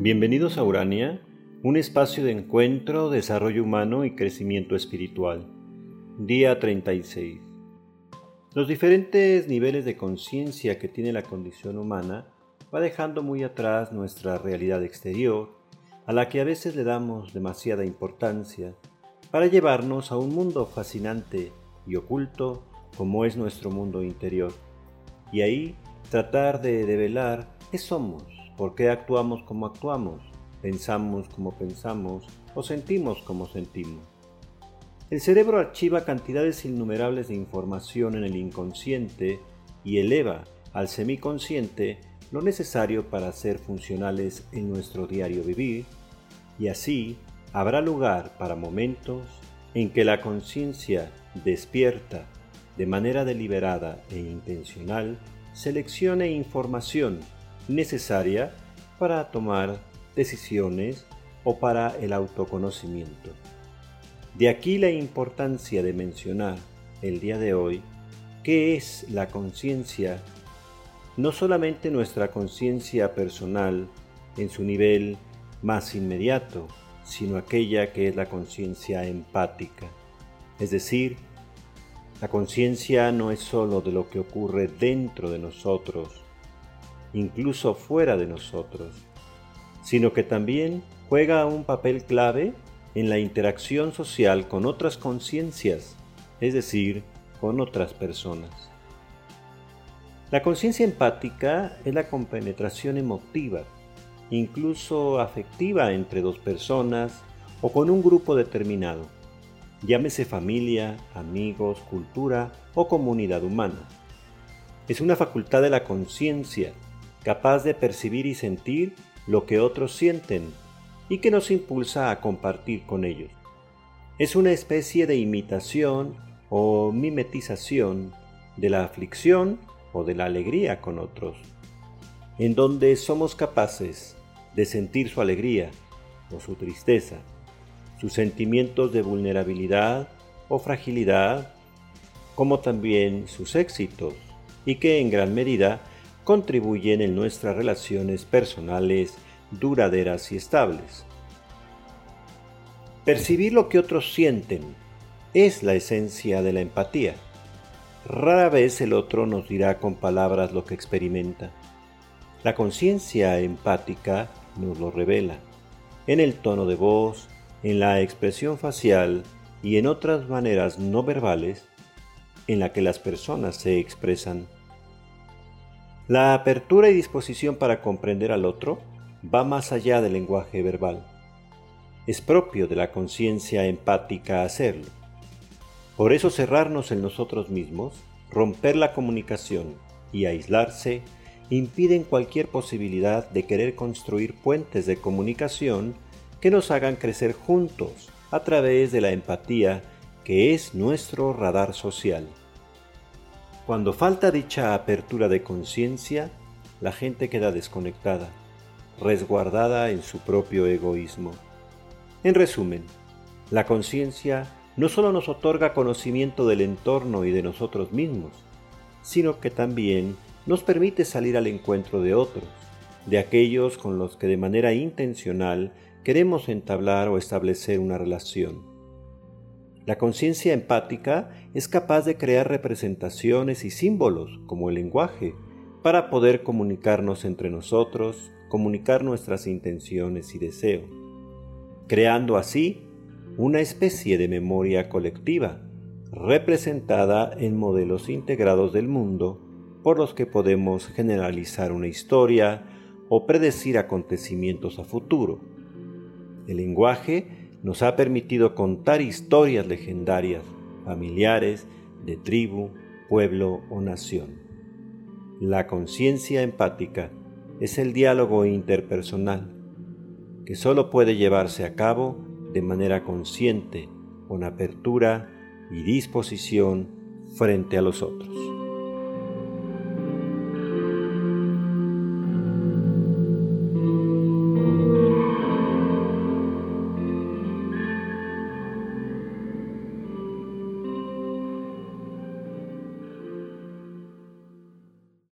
Bienvenidos a Urania, un espacio de encuentro, desarrollo humano y crecimiento espiritual. Día 36. Los diferentes niveles de conciencia que tiene la condición humana va dejando muy atrás nuestra realidad exterior, a la que a veces le damos demasiada importancia, para llevarnos a un mundo fascinante y oculto como es nuestro mundo interior, y ahí tratar de develar qué somos ¿Por qué actuamos como actuamos? ¿Pensamos como pensamos? ¿O sentimos como sentimos? El cerebro archiva cantidades innumerables de información en el inconsciente y eleva al semiconsciente lo necesario para ser funcionales en nuestro diario vivir, y así habrá lugar para momentos en que la conciencia despierta de manera deliberada e intencional seleccione información necesaria para tomar decisiones o para el autoconocimiento. De aquí la importancia de mencionar el día de hoy qué es la conciencia, no solamente nuestra conciencia personal en su nivel más inmediato, sino aquella que es la conciencia empática. Es decir, la conciencia no es sólo de lo que ocurre dentro de nosotros, incluso fuera de nosotros, sino que también juega un papel clave en la interacción social con otras conciencias, es decir, con otras personas. La conciencia empática es la compenetración emotiva, incluso afectiva entre dos personas o con un grupo determinado, llámese familia, amigos, cultura o comunidad humana. Es una facultad de la conciencia capaz de percibir y sentir lo que otros sienten y que nos impulsa a compartir con ellos. Es una especie de imitación o mimetización de la aflicción o de la alegría con otros, en donde somos capaces de sentir su alegría o su tristeza, sus sentimientos de vulnerabilidad o fragilidad, como también sus éxitos, y que en gran medida contribuyen en nuestras relaciones personales duraderas y estables. Percibir lo que otros sienten es la esencia de la empatía. Rara vez el otro nos dirá con palabras lo que experimenta. La conciencia empática nos lo revela, en el tono de voz, en la expresión facial y en otras maneras no verbales en la que las personas se expresan. La apertura y disposición para comprender al otro va más allá del lenguaje verbal. Es propio de la conciencia empática hacerlo. Por eso cerrarnos en nosotros mismos, romper la comunicación y aislarse impiden cualquier posibilidad de querer construir puentes de comunicación que nos hagan crecer juntos a través de la empatía que es nuestro radar social. Cuando falta dicha apertura de conciencia, la gente queda desconectada, resguardada en su propio egoísmo. En resumen, la conciencia no solo nos otorga conocimiento del entorno y de nosotros mismos, sino que también nos permite salir al encuentro de otros, de aquellos con los que de manera intencional queremos entablar o establecer una relación. La conciencia empática es capaz de crear representaciones y símbolos, como el lenguaje, para poder comunicarnos entre nosotros, comunicar nuestras intenciones y deseos, creando así una especie de memoria colectiva, representada en modelos integrados del mundo por los que podemos generalizar una historia o predecir acontecimientos a futuro. El lenguaje nos ha permitido contar historias legendarias, familiares, de tribu, pueblo o nación. La conciencia empática es el diálogo interpersonal que solo puede llevarse a cabo de manera consciente, con apertura y disposición frente a los otros.